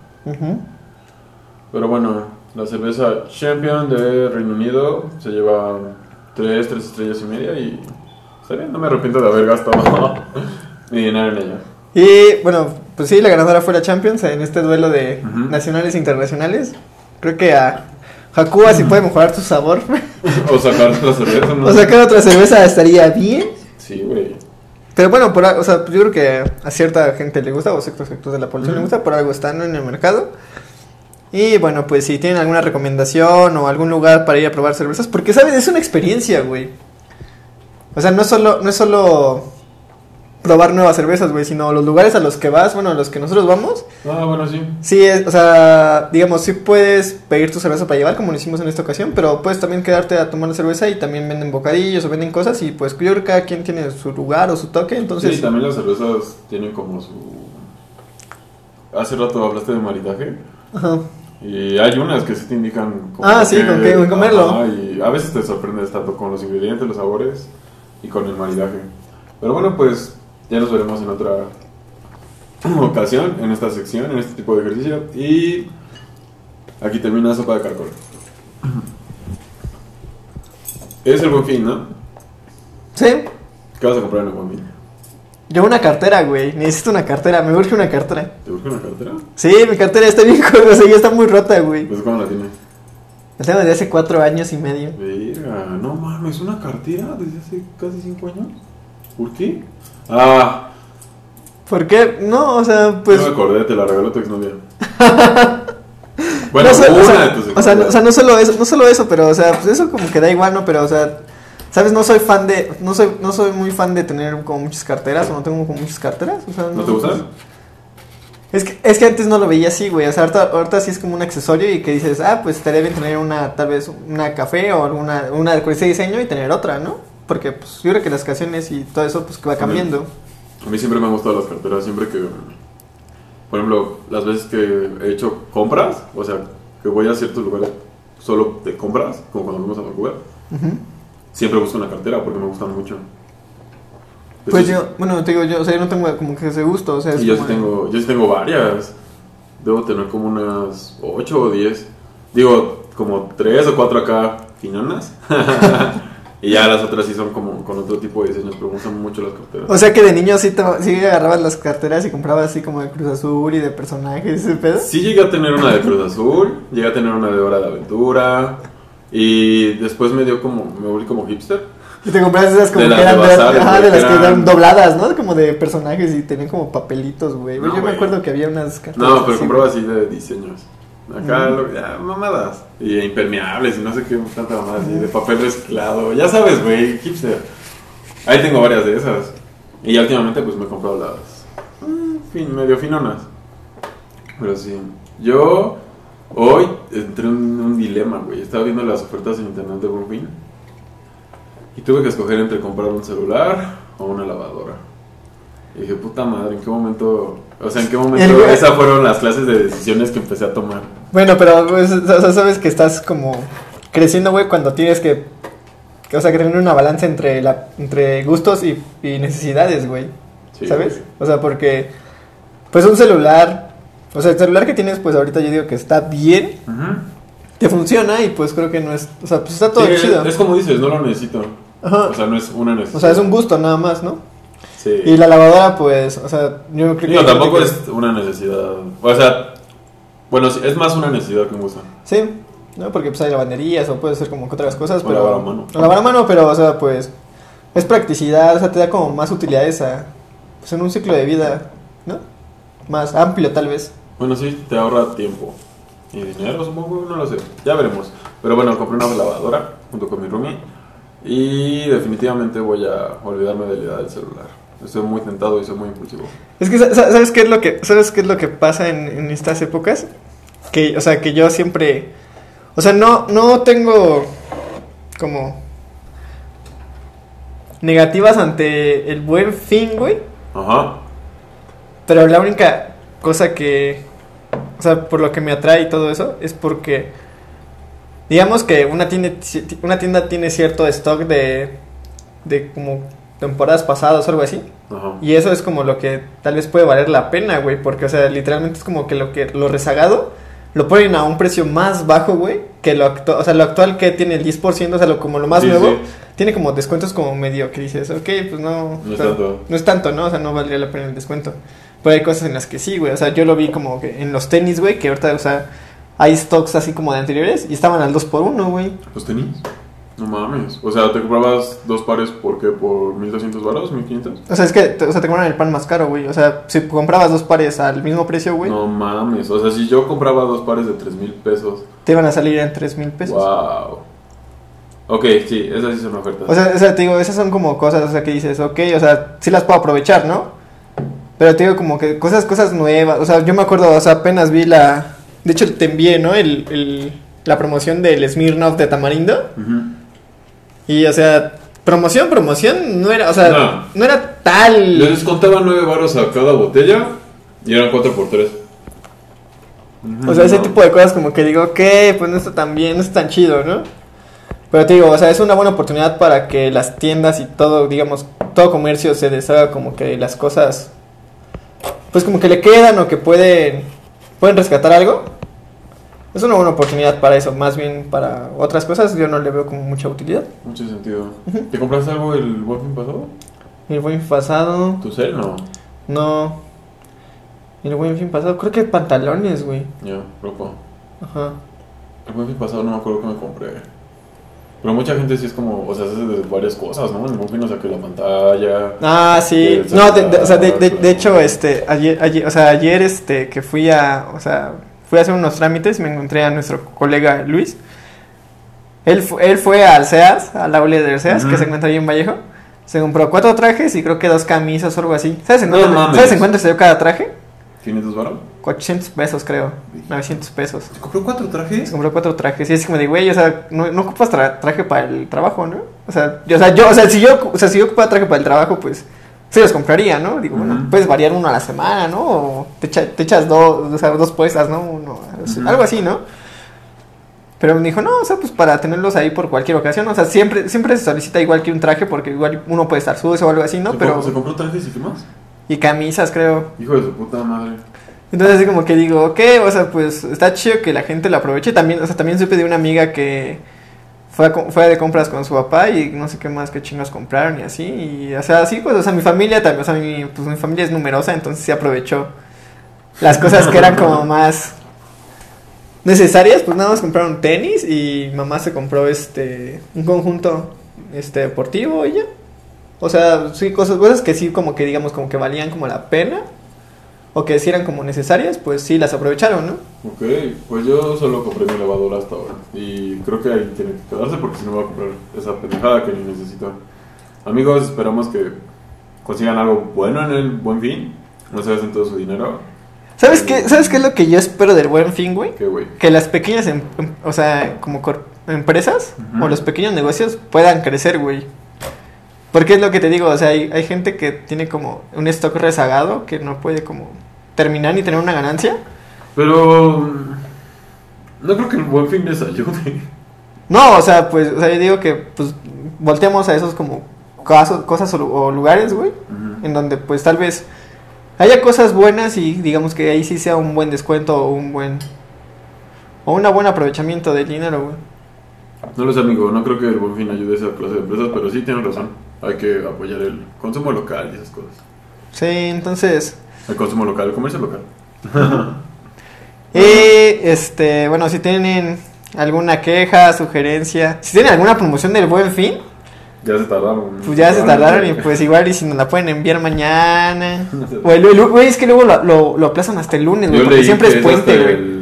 Pero bueno, la cerveza Champion de Reino Unido se lleva 3, 3 estrellas y media y. Está bien, no me arrepiento de haber gastado ella. Y bueno, pues sí, la ganadora fue la Champions en este duelo de nacionales e internacionales. Creo que a Hakua si puede mejorar su sabor. O sacar otra cerveza, ¿no? o sacar otra cerveza estaría bien. Sí, güey. Pero bueno, por, o sea, yo creo que a cierta gente le gusta, o ciertos sectores de la población le gusta, por algo están en el mercado. Y bueno, pues si tienen alguna recomendación o algún lugar para ir a probar cervezas, porque sabes, es una experiencia, güey. O sea, no es solo, no es solo probar nuevas cervezas, güey, sino los lugares a los que vas, bueno, a los que nosotros vamos. Ah, bueno, sí. Sí, es, o sea, digamos, sí puedes pedir tu cerveza para llevar, como lo hicimos en esta ocasión, pero puedes también quedarte a tomar la cerveza y también venden bocadillos o venden cosas y pues yo creo que cada quien tiene su lugar o su toque, entonces... sí, también las cervezas tienen como su... Hace rato hablaste de maridaje Ajá. y hay unas que sí te indican... como Ah, sí, con qué- comerlo. Ajá, y a veces te sorprendes tanto con los ingredientes, los sabores y con el maridaje. Pero bueno, pues ya nos veremos en otra ocasión, en esta sección, en este tipo de ejercicio. Y aquí termina la sopa de caracol. Es el buen fin, ¿no? Sí, ¿Qué vas a comprar en el buen fin? yo una cartera, güey, necesito una cartera, me urge una cartera. ¿Te busca una cartera? Sí, mi cartera está bien, o sea, ya está muy rota, güey. Pues ¿cómo la tienes? La tengo desde hace cuatro años y medio. Verga, no mames, una cartera desde hace casi cinco años. ¿Por qué? Ah, ¿Por qué? No, o sea, pues... no me acordé, te la regaló tu exnovia. bueno, no, una o sea, de tus o sea, no, o sea, no solo eso, no solo eso, pero o sea, pues eso como que da igual, ¿no? Pero o sea, sabes, no soy fan de no soy no soy muy fan de tener como muchas carteras o no tengo como muchas carteras, o sea, ¿No te gustan? Es que, es que antes no lo veía así, güey. O sea, ahorita, ahorita sí es como un accesorio y que dices, ah, pues estaría bien tener una, tal vez, una café o alguna, una de ese diseño y tener otra, ¿no? Porque pues yo creo que las ocasiones y todo eso pues que va cambiando. A mí siempre me han gustado las carteras, siempre que, por ejemplo, las veces que he hecho compras, o sea, que voy a ciertos lugares solo de compras, como cuando fuimos a Vancouver, Ujú. siempre busco una cartera porque me gustan mucho. Pues Entonces, yo, bueno, te digo, yo, o sea, yo no tengo como que ese gusto, o sea, es Y yo sí, tengo, yo sí tengo varias. Debo tener como unas 8 o 10. Digo, como 3 o 4 acá finanas. y ya las otras sí son como con otro tipo de diseños, pero me gustan mucho las carteras. O sea que de niño sí, te, sí agarrabas las carteras y comprabas así como de Cruz Azul y de personajes, ese pedo. Sí llegué a tener una de Cruz Azul, llegué a tener una de Hora de Aventura. Y después me dio como, me volví como hipster. Y te comprabas esas como De que eran de, Bazar, ajá, de las que eran- dobladas, ¿no? Como de personajes y tenían como papelitos, güey. No, yo me güey. acuerdo que había unas carteras. No, pero así, compraba así de diseños. Acá, lo- ya, mamadas. Y impermeables y no sé qué, tanta mamada así, de papel reciclado. Ya sabes, güey, hipster. Ahí tengo varias de esas. Y ya últimamente, pues me he comprado las. mm, fin, medio finonas. Pero sí. Yo hoy entré en un dilema, güey. Estaba viendo las ofertas en internet de Buen Fin. Y tuve que escoger entre comprar un celular o una lavadora. Y dije, puta madre, ¿en qué momento? O sea, ¿en qué momento El esas fueron las clases de decisiones que empecé a tomar? Bueno, pero pues, o sea, sabes que estás como creciendo, güey, cuando tienes que, que, o sea, que tener una balanza entre la entre gustos y, y necesidades, güey. Sí, ¿Sabes? güey. O sea, porque pues un celular, o sea, el celular que tienes pues ahorita yo digo que está bien, Ujú. te funciona y pues creo que no es, o sea, pues está todo Sí, chido. Es como dices, no lo necesito. Ajá. O sea, no es una necesidad. O sea, es un gusto nada más, ¿no? Sí. Y la lavadora pues, o sea, yo creo que tampoco es una necesidad. O sea, bueno, es más una necesidad que un gusto. Sí, ¿no? Porque pues hay lavanderías o puede ser como que otras cosas, O pero... lavar a mano. Lavar a mano, pero, o sea, pues... Es practicidad, o sea, te da como más utilidades a... Pues en un ciclo de vida, ¿no? Más amplio, tal vez. Bueno, sí, te ahorra tiempo. Y dinero, supongo, no lo sé. Ya veremos. Pero bueno, compré una lavadora junto con mi roomie. Y definitivamente voy a olvidarme de la idea del celular. Estoy muy tentado y soy muy impulsivo. Es que, sa- sa- ¿sabes qué es lo que, ¿sabes qué es lo que pasa en, en estas épocas? Que, o sea, que yo siempre... O sea, no, no tengo como... Negativas ante el buen fin, güey. Ajá. Pero la única cosa que, o sea, por lo que me atrae y todo eso, es porque, digamos que una tienda, una tienda tiene cierto stock de, de como temporadas pasadas o algo así. Ajá. Y eso es como lo que tal vez puede valer la pena, güey, porque, o sea, literalmente es como que lo que lo rezagado lo ponen a un precio más bajo, güey, que lo actual, o sea, lo actual que tiene el 10%, o sea, lo, como lo más Sí, nuevo, sí. tiene como descuentos como medio que dices, ok, pues no, No es pero- tanto. no es tanto, ¿no? O sea, no valdría la pena el descuento. Pero hay cosas en las que sí, güey, o sea, yo lo vi como que en los tenis, güey, que ahorita, o sea, hay stocks así como de anteriores y estaban al 2 por 1 güey. ¿Los tenis? No mames. O sea, te comprabas dos pares, ¿por qué? ¿Por 1200 baros? ¿1500? O sea, es que, te- o sea, te cobran el pan más caro, güey. O sea, si comprabas dos pares al mismo precio, güey, No mames. O sea, si yo compraba dos pares de 3000 pesos. te iban a salir en 3 mil pesos. Wow. Ok, sí, esas sí son ofertas. O sea, o sea, te digo, esas son como cosas, o sea, que dices, ok, o sea, sí las puedo aprovechar, ¿no? Pero te digo, como que cosas, cosas nuevas, o sea, yo me acuerdo, o sea, apenas vi la, de hecho te envié, ¿no? El, el- la promoción del Smirnoff de Tamarindo, Ujú. Y, o sea, promoción, promoción, no era, o sea, no, No. era tal... Les descontaban 9 baros a cada botella y eran 4 por 3 O sea, ese tipo de cosas como que digo, ok, pues no está tan bien, no está tan chido, ¿no? Pero te digo, o sea, es una buena oportunidad para que las tiendas y todo, digamos, todo comercio se deshaga como que las cosas, pues como que le quedan o que pueden, pueden rescatar algo. Es una buena oportunidad para eso, más bien para otras cosas yo no le veo como mucha utilidad. Mucho sentido. ¿Te compraste algo el buen fin pasado? El buen fin pasado, ¿Tu cel? No. no. El buen fin pasado, creo que pantalones, güey. Ya, ropa. Ajá. El buen fin pasado no me acuerdo que me compré. Pero mucha gente sí es como, o sea, se hace de varias cosas, ¿no? El buen fin, o sea, que la pantalla. Ah, sí. No, de, de- o sea, de, de hecho, este, ayer, ayer, o sea, ayer, este, que fui a, o sea, fui a hacer unos trámites, me encontré a nuestro colega Luis. Él, él fue al SEAS, al aula del SEAS, que se encuentra ahí en Vallejo. Se compró cuatro trajes y creo que dos camisas o algo así. ¿Sabes en cuánto, mames. ¿sabes en cuánto se dio cada traje? ¿500 baros? 800 pesos, creo. 900 pesos. ¿Se compró cuatro trajes? Se compró cuatro trajes. Y es como de, güey, o sea, no, no ocupas tra- traje para el trabajo, ¿no? O sea, yo, o sea, yo, o sea, si yo, o sea, si yo ocupara traje para el trabajo, pues sí los compraría, ¿no? Digo, bueno, puedes variar uno a la semana, ¿no? O te, echa- te echas dos, o sea, dos puestas, ¿no? Uno, algo así, ¿no? Pero me dijo, no, o sea, pues para tenerlos ahí por cualquier ocasión. O sea, siempre, siempre se solicita igual que un traje porque igual uno puede estar sucio o algo así, ¿no? ¿Se Pero, ¿Se compró trajes y qué más? y camisas, creo. Hijo de su puta madre. Entonces así como que digo, ok, o sea, pues está chido que la gente lo aproveche. También, o sea, también supe de una amiga que fue, fue de compras con su papá y no sé qué más, qué chingos compraron y así. Y, o sea, así, pues, o sea, mi familia también, o sea, mi, pues, mi familia es numerosa, entonces sí aprovechó las cosas que eran como más necesarias. Pues nada más compraron tenis y mamá se compró este, un conjunto este, deportivo y ya. O sea, sí, cosas, cosas que sí como que digamos como que valían como la pena o que sí eran como necesarias, pues sí las aprovecharon, ¿no? Ok, pues yo solo compré mi lavadora hasta ahora. Y creo que ahí tiene que quedarse porque si no voy a comprar esa pendejada que ni necesito. Amigos, esperamos que consigan algo bueno en el buen fin. No se gasten todo su dinero. ¿Sabes qué, ¿Sabes qué es lo que yo espero del buen fin, güey? ¿Qué, güey? Que las pequeñas, em- em- o sea, como empresas Ujú. o los pequeños negocios puedan crecer, güey. Porque es lo que te digo, o sea, hay, hay gente que tiene como un stock rezagado que no puede como terminar ni tener una ganancia. Pero. mm, No creo que el buen fin les ayude. No, o sea, pues, o sea, yo digo que pues volteamos a esos como casos, cosas o, o lugares, güey, Ujú. en donde pues tal vez haya cosas buenas y digamos que ahí sí sea un buen descuento o un buen o un buen aprovechamiento del dinero, güey. No lo sé, amigo. No creo que el buen fin ayude a esa clase de empresas, pero sí tienes razón. Hay que apoyar el consumo local y esas cosas. Sí, entonces El consumo local, el comercio local. y este, bueno, si tienen alguna queja, sugerencia, si tienen alguna promoción del Buen Fin, Ya se tardaron. pues ya se tardaron y pues igual y si nos la pueden enviar mañana. Güey, es que luego lo, lo, lo aplazan hasta el lunes, güey, porque siempre es puente, güey.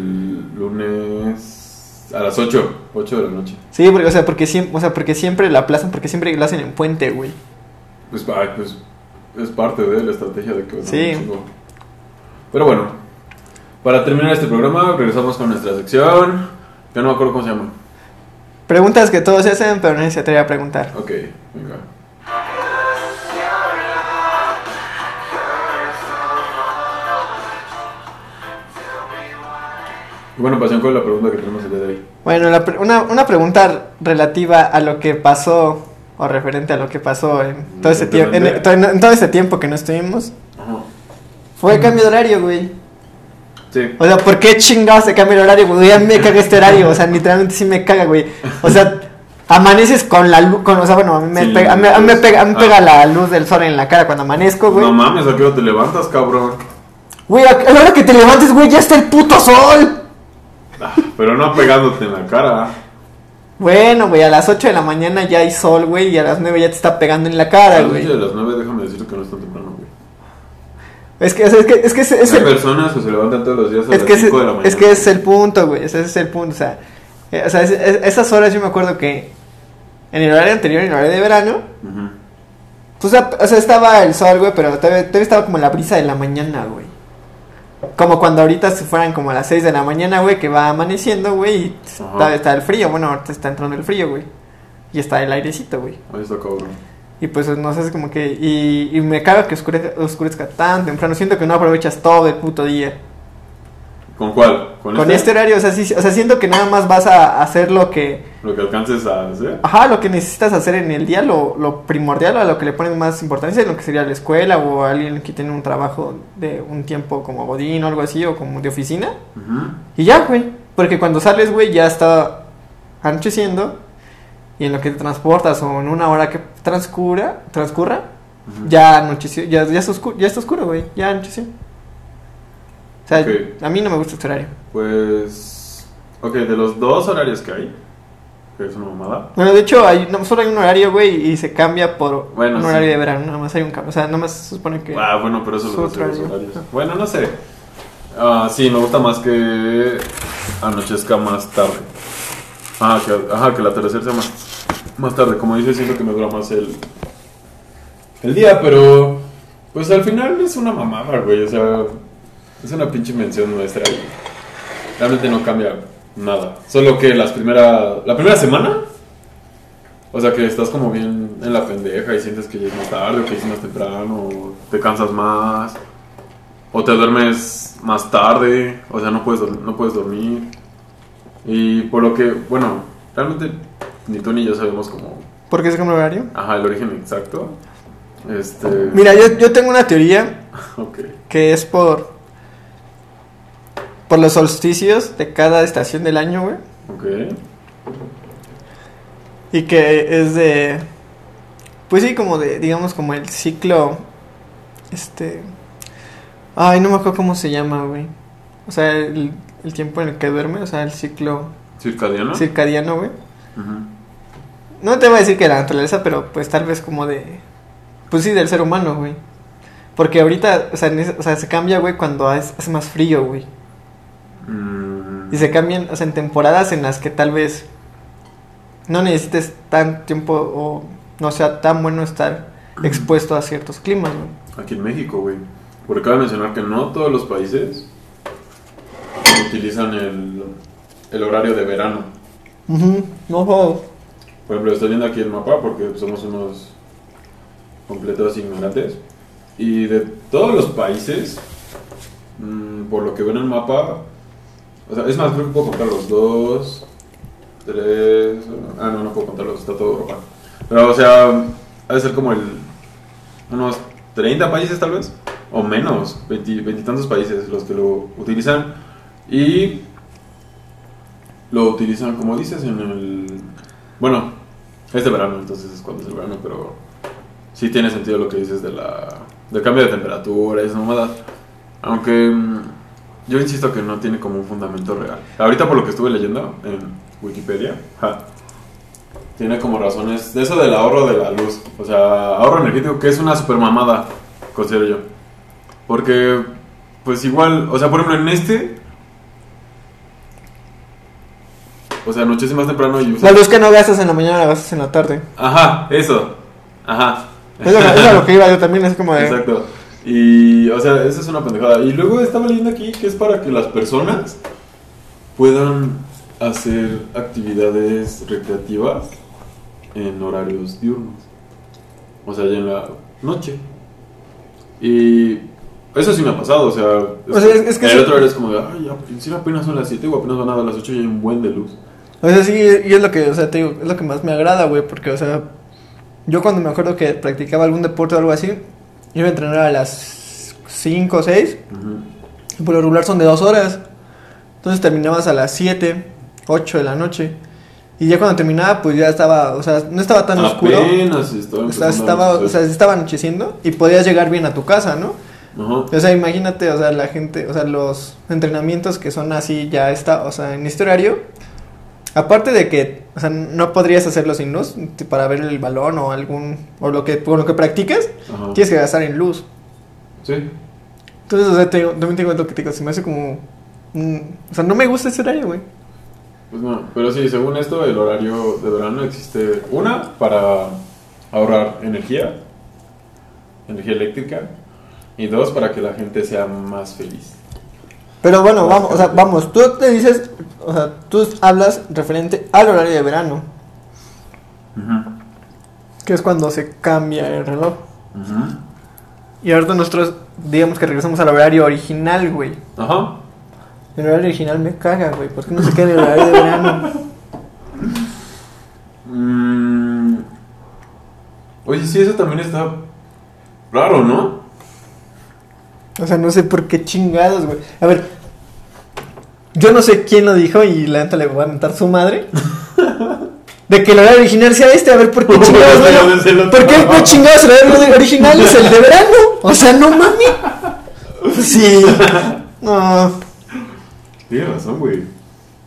Las 8, 8 de la noche. Sí, porque, o sea, porque siempre, o sea, porque siempre la aplazan, porque siempre lo hacen en puente, güey. Pues, ay, pues es parte de la estrategia de que Sí. un chingo. Pero bueno, para terminar este programa, regresamos con nuestra sección. Ya no me acuerdo cómo se llama. Preguntas que todos se hacen, pero nadie se atreve a preguntar. Ok, venga. Bueno, pasión con la pregunta que tenemos el día de hoy. Bueno, la pre- una, una pregunta relativa a lo que pasó, o referente a lo que pasó en todo ese tiempo, en, todo ese tiempo que no estuvimos, Ajá. fue el cambio de horario, güey. Sí. O sea, ¿por qué chingados se cambia el horario, güey? Ya me caga este horario, o sea, literalmente sí me caga, güey. O sea, amaneces con la luz, con, o sea, bueno, a mí me, Sí, pega, a mí, a mí me pues, pega, a mí ah. pega la luz del sol en la cara cuando amanezco, güey. No mames, ¿a qué hora te levantas, cabrón? Güey, a la hora que te levantes, güey, ya está el puto sol. Pero no pegándote en la cara. Bueno, güey, a las 8 de la mañana ya hay sol, güey, y a las 9 ya te está pegando en la A cara, las güey. 8 de las 9, déjame decirte que no es tan temprano, güey. Es que, o sea, es que, es que es, es Hay el, personas que se levantan todos los días a es las que, es, 5 de la mañana. es que es el punto, güey, ese es el punto, o sea, eh, o sea, es- es- esas horas yo me acuerdo que en el horario anterior, en el horario de verano, Ujú. pues, a- o sea, estaba el sol, güey, pero todavía, todavía estaba como la brisa de la mañana, güey. Como cuando ahorita se fueran como a las 6 de la mañana, güey, que va amaneciendo, güey, y está, está el frío, bueno, ahorita está entrando el frío, güey. Y está el airecito, güey. Ahí está cabrón. Y pues no sé, es como que. Y, y me caga que oscurezca, oscurezca tan temprano. Siento que no aprovechas todo el puto día. ¿Con cuál? ¿Con, Con este horario, o sea, sí, o sea, siento que nada más vas a hacer lo que. Lo que alcances a hacer. Ajá, lo que necesitas hacer en el día, lo, lo primordial, a lo que le pones más importancia, lo que sería la escuela o alguien que tiene un trabajo de un tiempo como godín o algo así, o como de oficina. Y ya, güey. Porque cuando sales, güey, ya está anocheciendo. Y en lo que te transportas o en una hora que transcurra, transcurra, ya anocheció, ya, ya, está oscuro, ya está oscuro, güey, ya anocheció. Sea, a mí no me gusta este horario. Pues. Ok, de los dos horarios que hay, que es una mamada. Bueno, de hecho, hay, no, solo hay un horario, güey, y se cambia por Bueno, un sí. horario de verano, nada más hay un cambio. O sea, nada más se supone que... Ah, bueno, pero eso Su lo horario. horarios. Bueno, no sé. Ah, sí, me gusta más que anochezca más tarde. Ajá, que, ajá, que el atardecer sea más, más tarde. Como dice, siento que me dura más el, el día, pero pues al final es una mamada, güey. O sea, Es una pinche invención nuestra y realmente no cambia nada. Solo que las primera, la primera semana, o sea que estás como bien en la pendeja y sientes que ya es más tarde o que es más temprano, o te cansas más, o te duermes más tarde, o sea no puedes, no puedes dormir. Y por lo que, bueno, realmente ni tú ni yo sabemos como, ¿Por qué se cambia el horario? ajá, el origen exacto. Este, Mira, yo, yo tengo una teoría ok. que es por por los solsticios de cada estación del año, güey. Ok. Y que es de. Pues sí, como de, digamos, como el ciclo. Este. Ay, no me acuerdo cómo se llama, güey. O sea, el, el tiempo en el que duerme, o sea, el ciclo ¿Circadiano? circadiano, güey. Ujú. No te voy a decir que la naturaleza, pero pues tal vez como de. Pues sí, del ser humano, güey. Porque ahorita, o sea, o sea, se cambia, güey, cuando hace más frío, güey. Mm, Y se cambian, o sea, en temporadas en las que tal vez no necesites tan tiempo o no sea tan bueno estar expuesto a ciertos climas, güey. Aquí en México, güey. Porque cabe mencionar que no todos los países utilizan el, el horario de verano. No jodas. Por ejemplo, estoy viendo aquí el mapa porque somos unos completos ignorantes. Y de todos los países, mm, por lo que veo en el mapa, o sea, es más, creo que puedo contar los dos, tres, ah, no, no puedo contarlos, está todo Europa. Pero, o sea, ha de ser como el, unos 30 países tal vez, o menos, 20 veintitantos países los que lo utilizan. Y lo utilizan, como dices, en el... Bueno, es de verano, entonces es cuando es el verano, pero sí tiene sentido lo que dices de la, del cambio de temperatura y esa. Aunque mm, yo insisto que no tiene como un fundamento real. Ahorita por lo que estuve leyendo en Wikipedia, ja, tiene como razones de eso del ahorro de la luz. O sea, ahorro energético que es una super mamada, considero yo. Porque, pues igual, o sea, por ejemplo, en este... O sea, anochece más temprano y... La luz que no gastas en la mañana la gastas en la tarde. Ajá, eso. Ajá. Es a lo que iba yo también, es como de... Exacto. Y, o sea, esa es una pendejada. Y luego estaba leyendo aquí que es para que las personas puedan hacer actividades recreativas en horarios diurnos. O sea, ya en la noche. Y eso sí me ha pasado, o sea... O sea, es- es que el sí- otro horario es como de, ay, encima apenas son las 7 o apenas van a las 8 y hay un buen de luz. O sea, sí, y es lo que, o sea, te digo, es lo que más me agrada, güey, porque, o sea, yo cuando me acuerdo que practicaba algún deporte o algo así, iba a entrenar a las 5 o 6, Ujú. y por lo regular son de 2 horas. Entonces terminabas a las 7, 8 de la noche. Y ya cuando terminaba, pues ya estaba, o sea, no estaba tan oscuro. Apenas estaba O sea, empezando a estaba, o sea, estaba anocheciendo y podías llegar bien a tu casa, ¿no? Ajá. O sea, imagínate, o sea, la gente, o sea, los entrenamientos que son así ya está, o sea, en este horario, aparte de que, o sea, no podrías hacerlo sin luz para ver el balón o algún, o lo que, por lo que practicas, Ajá. tienes que gastar en luz. Sí. Entonces, o sea, también tengo lo que te digo, se me hace como, mm, o sea, no me gusta ese horario, güey. Pues no, pero sí, según esto, el horario de verano existe una para ahorrar energía, energía eléctrica, y dos para que la gente sea más feliz. Pero bueno, vamos, o sea, vamos, tú te dices, o sea, tú hablas referente al horario de verano, que es cuando se cambia el reloj. Y ahorita nosotros, digamos que regresamos al horario original, güey. Ajá. El horario original me caga, güey. ¿Por qué no se queda en el horario de verano? Mm. Oye, sí, eso también está raro, ¿no? O sea, no sé por qué chingados, güey. A ver, yo no sé quién lo dijo y la neta le va a mentar su madre. De que el horario original sea este, a ver por qué chingados, Porque no, es. ¿Por qué no chingados el horario original es el de verano? O sea, no mami. Sí. No. Tienes razón, güey.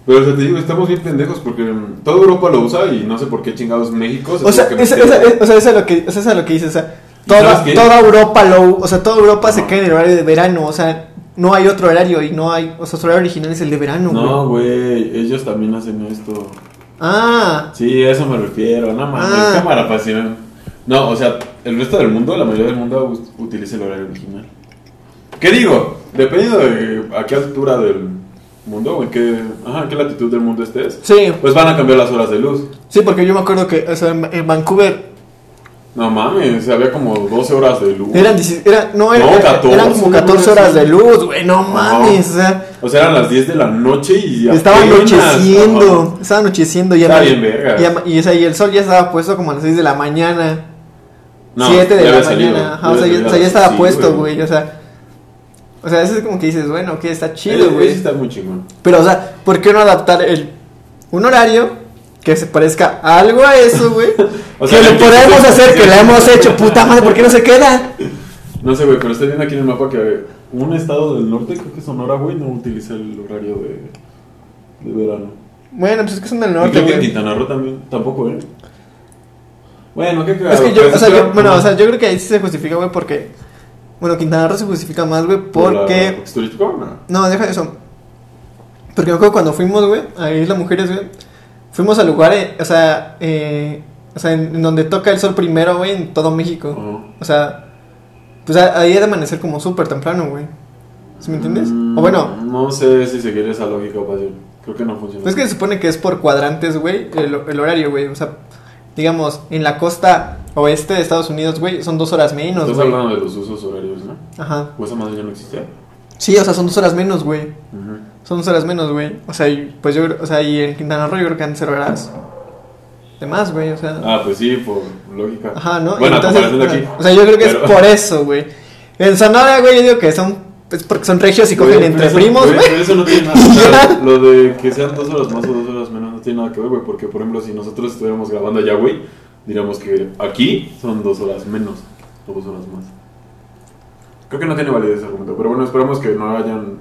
Pero o sea, te digo, estamos bien pendejos porque mm, toda Europa lo usa y no sé por qué chingados México se O sea, esa, esa- o sea, eso es lo que, eso es lo que dice, o sea, ¿Sabes toda, toda Europa lo, o sea, toda Europa se queda en el horario de verano, o sea, no hay otro horario y no hay, o sea, su horario original es el de verano, güey. No, güey, ellos también hacen esto. Ah, Sí, a eso me refiero, no mames, Ah. cámara pasión. No, o sea, el resto del mundo, la mayoría del mundo utiliza el horario original. ¿Qué digo? dependiendo de a qué altura del mundo o en qué, ajá, en qué latitud del mundo estés, Sí, pues van a cambiar las horas de luz. sí, porque yo me acuerdo que o sea, en Vancouver No mames, había como 12 horas de luz. eran, 16 era, no, era- No, 14, eran como una 14 cosa horas de luz, güey, no mames, o sea, O sea, eran las 10 de la noche y estaba anocheciendo, ajá. estaba anocheciendo y, Está ama- bien verga. y, y, y el sol ya estaba puesto como a las 6 de la mañana. No, 7 de la salido, mañana. Ajá, o sea, ya, o sea, ya estaba sí, puesto, güey. O sea, o sea, eso es como que dices, bueno, que está chido, güey. está muy chingón. Pero, o sea, ¿por qué no adaptar el, un horario que se parezca algo a eso, güey? O sea, que lo podemos que- hacer, que lo hemos hecho, puta madre, ¿por qué no se queda? No sé, güey, pero estoy viendo aquí en el mapa que un estado del norte, creo que Sonora, güey, no utiliza el horario de, de verano. Bueno, pues es que son del y norte, creo que güey. Quintana Roo también, tampoco, ¿eh? Bueno, qué Es cagado. que yo, o sea, yo, bueno, o sea, yo creo que ahí sí se justifica, güey, porque, bueno, Quintana Roo se justifica más, güey, ¿Por la- porque... ¿Es turístico? No. No, deja eso. Porque me acuerdo cuando fuimos, güey, a Isla Mujeres, güey. Fuimos al lugar, eh, o sea, eh, o sea, en, en donde toca el sol primero, güey, en todo México. Ajá. O sea, pues a- ahí ha de amanecer como súper temprano, güey. ¿Sí me entiendes? Mm, O bueno, No sé si seguir esa lógica fácil. Creo que no funciona. pues es que se supone que es por cuadrantes, güey, el, el horario, güey. O sea, digamos, en la costa oeste de Estados Unidos, güey, son dos horas menos, Estás güey. hablando de los usos horarios, ¿no? Ajá. ¿O esa madre ya no existía? Sí, o sea, son dos horas menos, güey. Ujú. Son dos horas menos, güey. O sea, y, pues yo o sea, y en Quintana Roo yo creo que han cero horas de más, güey, o sea. Ah, pues sí, por lógica. Ajá, ¿no? Bueno, Entonces, de aquí. O sea, yo creo que Pero- es por eso, güey. En Sonora, güey, yo digo que son es porque son regios y cogen entre eso- primos, güey, pero Eso no tiene nada o sea, Lo de que sean dos horas más o dos horas menos no tiene nada que ver, güey. Porque, por ejemplo, si nosotros estuviéramos grabando allá, güey, diríamos que aquí son dos horas menos o dos horas más. Creo que no tiene validez ese argumento. Pero bueno, esperamos que no hayan.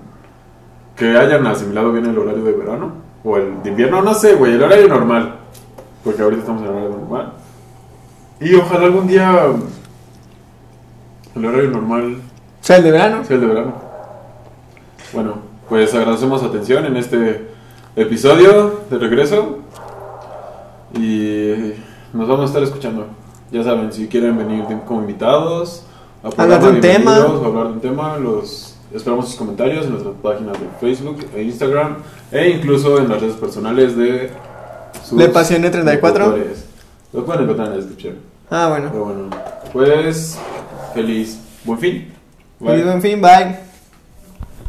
Que hayan asimilado bien el horario de verano. O el de invierno, no sé, güey. El horario normal. Porque ahorita estamos en el horario normal. Y ojalá algún día. El horario normal sea, el de verano. Sí, el de verano. Bueno, pues agradecemos su atención en este episodio de regreso. Y nos vamos a estar escuchando. Ya saben, si quieren venir como invitados, a Hablar de un tema. o hablar de un tema, los esperamos sus comentarios en nuestras páginas de Facebook e Instagram e incluso en las redes personales de sus De Pasión de 34. locutores. Lo pueden encontrar en la descripción. Ah, bueno. Pero bueno, pues feliz buen fin. Bye. Y en fin, bye.